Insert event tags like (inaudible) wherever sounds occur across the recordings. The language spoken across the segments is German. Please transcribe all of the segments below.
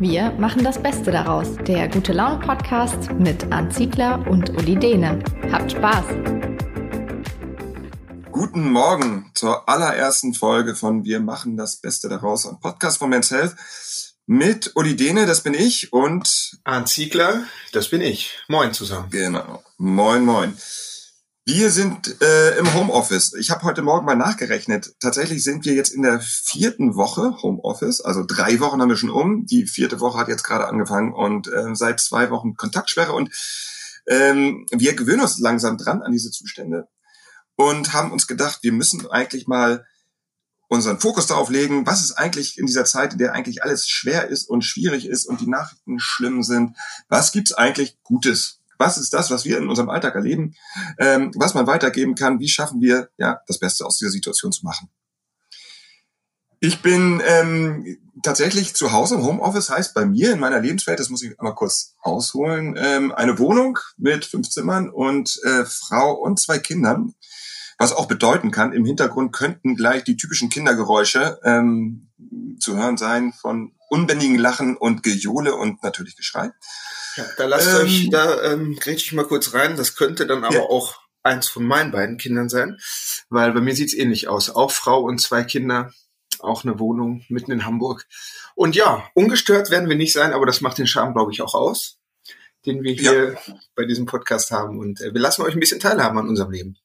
Wir machen das Beste daraus. Der Gute Laune Podcast mit Arndt Ziegler und Uli Dehne. Habt Spaß! Guten Morgen zur allerersten Folge von Wir machen das Beste daraus, ein Podcast von Men's Health mit Uli Dehne, das bin ich, und Arndt Ziegler, das bin ich. Moin zusammen. Genau. Moin, moin. Wir sind äh, im Homeoffice. Ich habe heute Morgen mal nachgerechnet. Tatsächlich sind wir jetzt in der vierten Woche Homeoffice. Also drei Wochen haben wir schon um. Die vierte Woche hat jetzt gerade angefangen und äh, seit zwei Wochen Kontaktsperre. Und ähm, wir gewöhnen uns langsam dran an diese Zustände und haben uns gedacht, wir müssen eigentlich mal unseren Fokus darauf legen, was ist eigentlich in dieser Zeit, in der eigentlich alles schwer ist und schwierig ist und die Nachrichten schlimm sind, was gibt's eigentlich Gutes? Was ist das, was wir in unserem Alltag erleben, ähm, was man weitergeben kann? Wie schaffen wir, ja, das Beste aus dieser Situation zu machen? Ich bin ähm, tatsächlich zu Hause im Homeoffice, heißt bei mir in meiner Lebenswelt, das muss ich einmal kurz ausholen, ähm, eine Wohnung mit fünf Zimmern und äh, Frau und zwei Kindern. Was auch bedeuten kann, im Hintergrund könnten gleich die typischen Kindergeräusche ähm, zu hören sein von unbändigen Lachen und Gejohle und natürlich Geschrei. Ja, da lasst ähm, euch, da ähm, grätsch ich mal kurz rein. Das könnte dann aber ja. auch eins von meinen beiden Kindern sein, weil bei mir sieht's ähnlich aus. Auch Frau und zwei Kinder, auch eine Wohnung mitten in Hamburg. Und ja, ungestört werden wir nicht sein, aber das macht den Charme, glaube ich, auch aus, den wir hier ja. bei diesem Podcast haben. Und äh, wir lassen euch ein bisschen teilhaben an unserem Leben.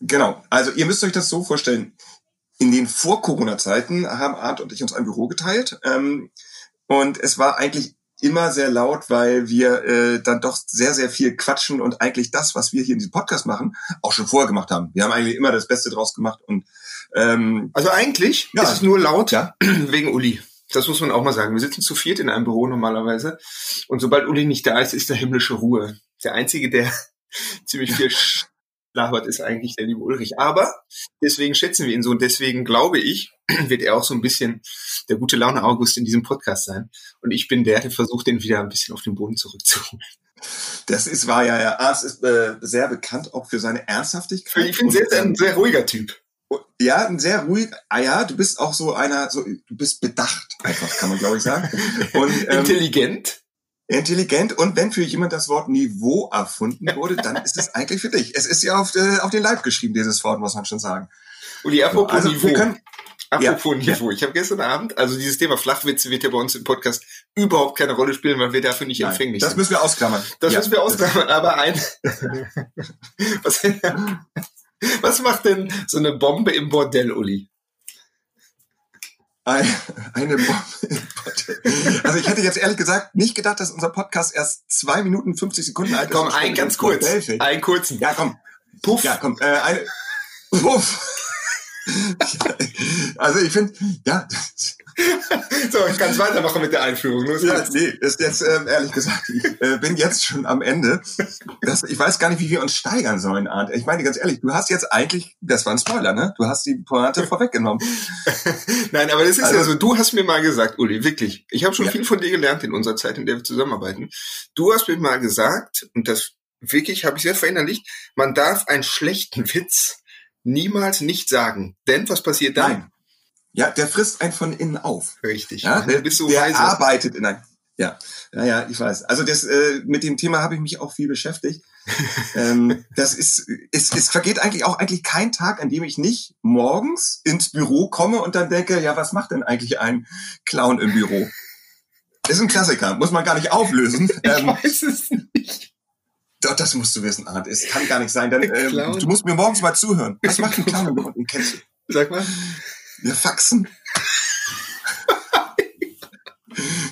Genau. Also ihr müsst euch das so vorstellen. In den Vor-Corona-Zeiten haben Art und ich uns ein Büro geteilt. Ähm, und es war eigentlich immer sehr laut, weil wir äh, dann doch sehr, sehr viel quatschen und eigentlich das, was wir hier in diesem Podcast machen, auch schon vorher gemacht haben. Wir haben eigentlich immer das Beste draus gemacht und ähm, also eigentlich ja. ist es nur laut ja. (clears throat) wegen Uli. Das muss man auch mal sagen. Wir sitzen zu viert in einem Büro normalerweise und sobald Uli nicht da ist, ist da himmlische Ruhe. Der einzige, der (laughs) ziemlich viel (laughs) labert, ist eigentlich der liebe Ulrich. Aber deswegen schätzen wir ihn so und deswegen glaube ich, (clears throat) wird er auch so ein bisschen der gute Laune August in diesem Podcast sein. Und ich bin der, der versucht, den wieder ein bisschen auf den Boden zurückzuholen. Das ist wahr, ja, ja. Arzt ist äh, sehr bekannt auch für seine Ernsthaftigkeit. Ich bin sehr, sehr, ein sehr ruhiger Typ. Ja, ein sehr ruhig. Ah ja, du bist auch so einer, so du bist bedacht, einfach kann man glaube ich sagen. (laughs) Und ähm, intelligent. Intelligent und wenn für jemand das Wort Niveau erfunden wurde, dann ist es eigentlich für dich. Es ist ja auf, äh, auf den Leib geschrieben, dieses Wort, muss man schon sagen. Uli, apropos also, Niveau. Können, apropos ja, Niveau. Ich habe gestern Abend, also dieses Thema Flachwitze wird ja bei uns im Podcast überhaupt keine Rolle spielen, weil wir dafür nicht Nein, empfänglich das sind. Das müssen wir ausklammern. Das ja, müssen wir ausklammern, aber ein... (laughs) was, (laughs) was macht denn so eine Bombe im Bordell, Uli? Eine Bombe. Also ich hätte jetzt ehrlich gesagt nicht gedacht, dass unser Podcast erst zwei Minuten 50 Sekunden alt ist. Komm, ein ganz kurz. Einen kurzen. Ja, komm. Puff. Ja, komm. Äh, eine, Puff. (laughs) also ich finde, ja. (laughs) so, ich kann es weitermachen mit der Einführung. Los ja, nee, ist jetzt ähm, ehrlich gesagt, ich äh, bin jetzt schon am Ende. Das, ich weiß gar nicht, wie wir uns steigern sollen, Arndt. Ich meine ganz ehrlich, du hast jetzt eigentlich, das war ein Spoiler, ne? Du hast die Pointe (laughs) vorweggenommen. Nein, aber das ist also, ja so, du hast mir mal gesagt, Uli, wirklich, ich habe schon ja. viel von dir gelernt in unserer Zeit, in der wir zusammenarbeiten. Du hast mir mal gesagt, und das wirklich habe ich sehr verinnerlicht, man darf einen schlechten Witz niemals nicht sagen. Denn was passiert dann? Nein. Ja, der frisst einen von innen auf. Richtig. Ja, der, der arbeitet in ein. Ja, naja, ich weiß. Also das äh, mit dem Thema habe ich mich auch viel beschäftigt. (laughs) ähm, das ist, es, es vergeht eigentlich auch eigentlich kein Tag, an dem ich nicht morgens ins Büro komme und dann denke, ja, was macht denn eigentlich ein Clown im Büro? Ist ein Klassiker, muss man gar nicht auflösen. (laughs) ich ähm, weiß es nicht. Doch, das musst du wissen, Arndt. Es kann gar nicht sein. Dann, äh, du musst mir morgens mal zuhören. Was macht ein Clown im Büro? Kennst du? Sag mal. Wir faxen.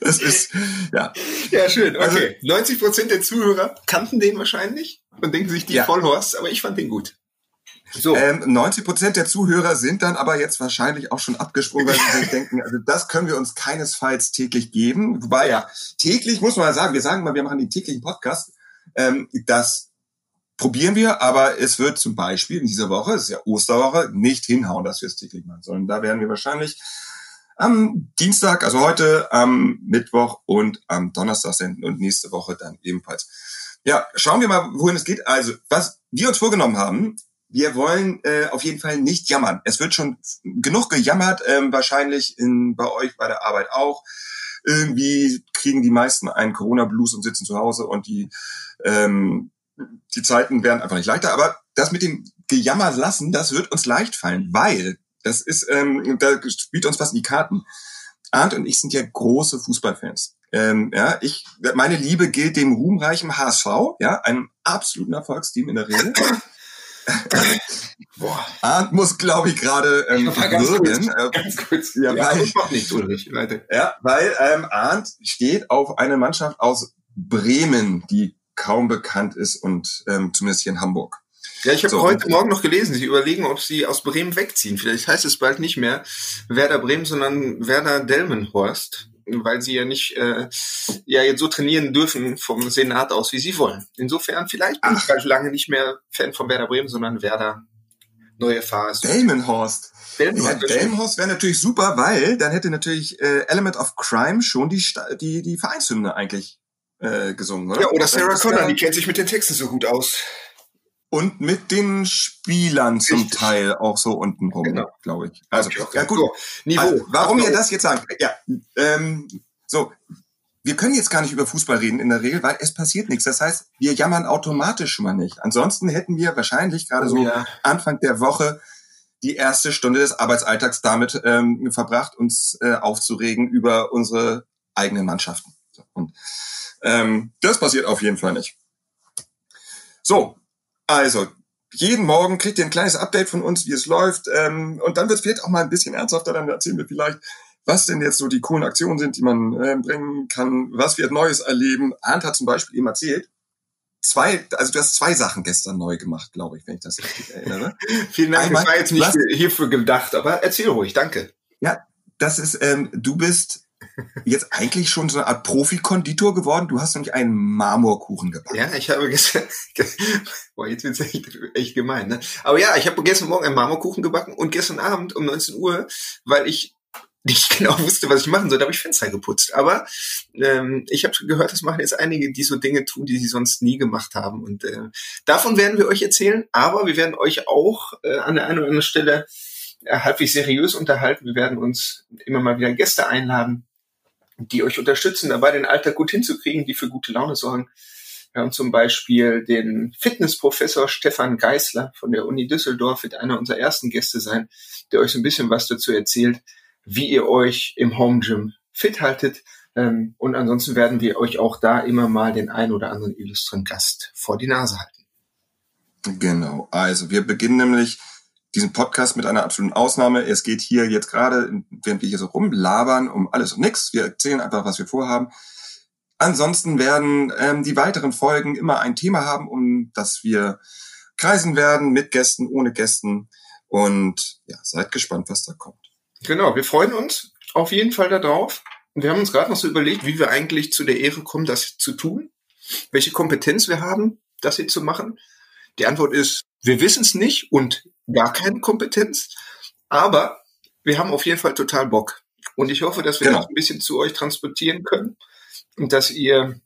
Das ist, ja. Ja, schön. Okay. Also, 90 Prozent der Zuhörer kannten den wahrscheinlich und denken sich die ja. Vollhorst, aber ich fand den gut. So. Ähm, 90 Prozent der Zuhörer sind dann aber jetzt wahrscheinlich auch schon abgesprungen, weil sie sich (laughs) denken, also das können wir uns keinesfalls täglich geben. Wobei ja, täglich muss man sagen, wir sagen mal, wir machen den täglichen Podcast. Ähm, das probieren wir, aber es wird zum Beispiel in dieser Woche, es ist ja Osterwoche, nicht hinhauen, dass wir es täglich machen, sondern da werden wir wahrscheinlich am Dienstag, also heute, am Mittwoch und am Donnerstag senden und nächste Woche dann ebenfalls. Ja, schauen wir mal, wohin es geht. Also, was wir uns vorgenommen haben, wir wollen äh, auf jeden Fall nicht jammern. Es wird schon genug gejammert, ähm, wahrscheinlich in, bei euch bei der Arbeit auch. irgendwie kriegen die meisten einen Corona-Blues und sitzen zu Hause und die, ähm, die Zeiten werden einfach nicht leichter. Aber das mit dem Gejammer lassen, das wird uns leicht fallen, weil das ist, ähm, da spielt uns was in die Karten. Arndt und ich sind ja große Fußballfans. Ähm, ja, ich, meine Liebe gilt dem ruhmreichen HSV, ja, einem absoluten Erfolgsteam in der Regel. Boah. Arndt muss, glaube ich, gerade ähm, würgen. Äh, ganz kurz. Ja, ja weil, mach nicht, Ulrich. Ja, weil ähm, Arndt steht auf eine Mannschaft aus Bremen, die kaum bekannt ist und ähm, zumindest hier in Hamburg. Ja, ich habe so, heute Morgen noch gelesen, sie überlegen, ob sie aus Bremen wegziehen. Vielleicht heißt es bald nicht mehr Werder Bremen, sondern Werder Delmenhorst, weil sie ja nicht äh, ja jetzt so trainieren dürfen vom Senat aus, wie sie wollen. Insofern vielleicht bin Ach. ich bald lange nicht mehr Fan von Werder Bremen, sondern Werder neue Phase. Delmenhorst. Delmenhorst, ja, Delmenhorst wäre natürlich super, weil dann hätte natürlich äh, Element of Crime schon die die die Vereinshymne eigentlich äh, gesungen, oder? Ja, oder Sarah Connor, die kennt sich mit den Texten so gut aus. Und mit den Spielern zum Richtig. Teil auch so unten rum, genau. glaube ich. Also, ja gut. So, Niveau. Also, warum ihr das jetzt sagen? Ja, ähm, so, wir können jetzt gar nicht über Fußball reden in der Regel, weil es passiert nichts. Das heißt, wir jammern automatisch schon mal nicht. Ansonsten hätten wir wahrscheinlich gerade oh, so ja. Anfang der Woche die erste Stunde des Arbeitsalltags damit ähm, verbracht, uns äh, aufzuregen über unsere eigenen Mannschaften. Und ähm, das passiert auf jeden Fall nicht. So, also, jeden Morgen kriegt ihr ein kleines Update von uns, wie es läuft. Ähm, und dann wird es vielleicht auch mal ein bisschen ernsthafter. Dann erzählen wir vielleicht, was denn jetzt so die coolen Aktionen sind, die man äh, bringen kann, was wir Neues erleben. Arndt hat zum Beispiel eben erzählt, zwei, also du hast zwei Sachen gestern neu gemacht, glaube ich, wenn ich das richtig erinnere. (laughs) Vielen Dank, Einmal, das war jetzt nicht hierfür gedacht, aber erzähl ruhig, danke. Ja, das ist, ähm, du bist jetzt eigentlich schon so eine Art Profi-Konditor geworden. Du hast nämlich einen Marmorkuchen gebacken. Ja, ich habe gestern, (laughs) boah, jetzt wird's echt, echt gemein, ne? Aber ja, ich habe gestern Morgen einen Marmorkuchen gebacken und gestern Abend um 19 Uhr, weil ich nicht (laughs) genau wusste, was ich machen soll, habe ich Fenster geputzt. Aber ähm, ich habe gehört, das machen jetzt einige, die so Dinge tun, die sie sonst nie gemacht haben. Und äh, davon werden wir euch erzählen. Aber wir werden euch auch äh, an der einen oder anderen Stelle äh, halbwegs seriös unterhalten. Wir werden uns immer mal wieder Gäste einladen, die euch unterstützen, dabei den Alltag gut hinzukriegen, die für gute Laune sorgen. Wir haben zum Beispiel den Fitnessprofessor Stefan Geisler von der Uni Düsseldorf, wird einer unserer ersten Gäste sein, der euch so ein bisschen was dazu erzählt, wie ihr euch im Home Gym fit haltet. Ähm, und ansonsten werden wir euch auch da immer mal den ein oder anderen illustren Gast vor die Nase halten. Genau. Also wir beginnen nämlich diesen Podcast mit einer absoluten Ausnahme. Es geht hier jetzt gerade, während wir hier so rumlabern, um alles und nichts. Wir erzählen einfach, was wir vorhaben. Ansonsten werden ähm, die weiteren Folgen immer ein Thema haben, um das wir kreisen werden, mit Gästen, ohne Gästen. Und ja, seid gespannt, was da kommt. Genau, wir freuen uns auf jeden Fall darauf. Wir haben uns gerade noch so überlegt, wie wir eigentlich zu der Ehre kommen, das zu tun, welche Kompetenz wir haben, das hier zu machen. Die Antwort ist, wir wissen es nicht und gar keine Kompetenz, aber wir haben auf jeden Fall total Bock. Und ich hoffe, dass wir genau. das ein bisschen zu euch transportieren können und dass ihr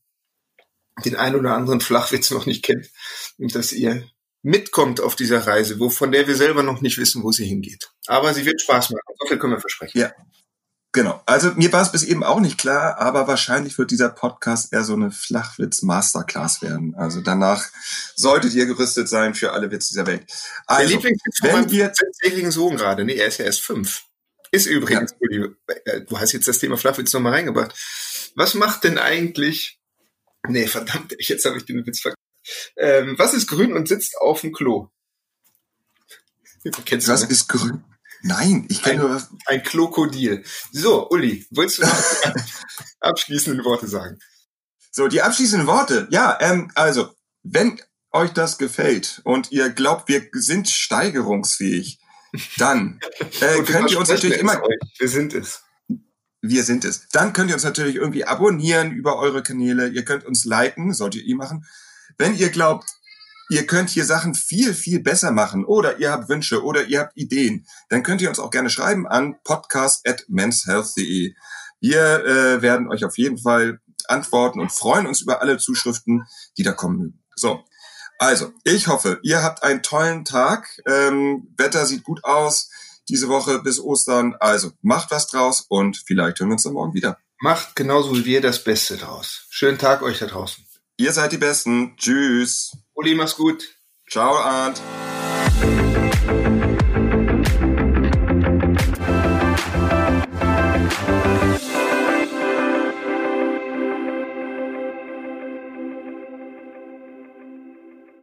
den ein oder anderen Flachwitz noch nicht kennt und dass ihr mitkommt auf dieser Reise, wo, von der wir selber noch nicht wissen, wo sie hingeht. Aber sie wird Spaß machen. So viel können wir versprechen. Ja. Genau. Also mir war es bis eben auch nicht klar, aber wahrscheinlich wird dieser Podcast eher so eine Flachwitz-Masterclass werden. Also danach solltet ihr gerüstet sein für alle Witze dieser Welt. Also, Der Lieblingswitz von meinem zehnjährigen Sohn gerade, nee, er ist ja erst fünf. Ist übrigens, ja. Äh, du hast jetzt das Thema Flachwitz nochmal reingebracht. Was macht denn eigentlich, nee, verdammt, jetzt habe ich den Witz vergessen. Ähm, was ist grün und sitzt auf dem Klo? Was ne? ist grün? Nein, ich kenne nur Ein Krokodil. So, Uli, willst du noch (laughs) abschließende Worte sagen? So, die abschließenden Worte. Ja, ähm, also, wenn euch das gefällt und ihr glaubt, wir sind steigerungsfähig, dann (laughs) äh, könnt ihr uns natürlich immer. Euch. Wir sind es. Wir sind es. Dann könnt ihr uns natürlich irgendwie abonnieren über eure Kanäle. Ihr könnt uns liken, solltet ihr machen. Wenn ihr glaubt, ihr könnt hier Sachen viel, viel besser machen oder ihr habt Wünsche oder ihr habt Ideen, dann könnt ihr uns auch gerne schreiben an podcast.menshealth.de. Wir äh, werden euch auf jeden Fall antworten und freuen uns über alle Zuschriften, die da kommen mögen. So, also, ich hoffe, ihr habt einen tollen Tag. Ähm, Wetter sieht gut aus diese Woche bis Ostern. Also, macht was draus und vielleicht hören wir uns dann morgen wieder. Macht genauso wie wir das Beste draus. Schönen Tag euch da draußen. Ihr seid die Besten. Tschüss. Uli, mach's gut. Ciao, Arndt.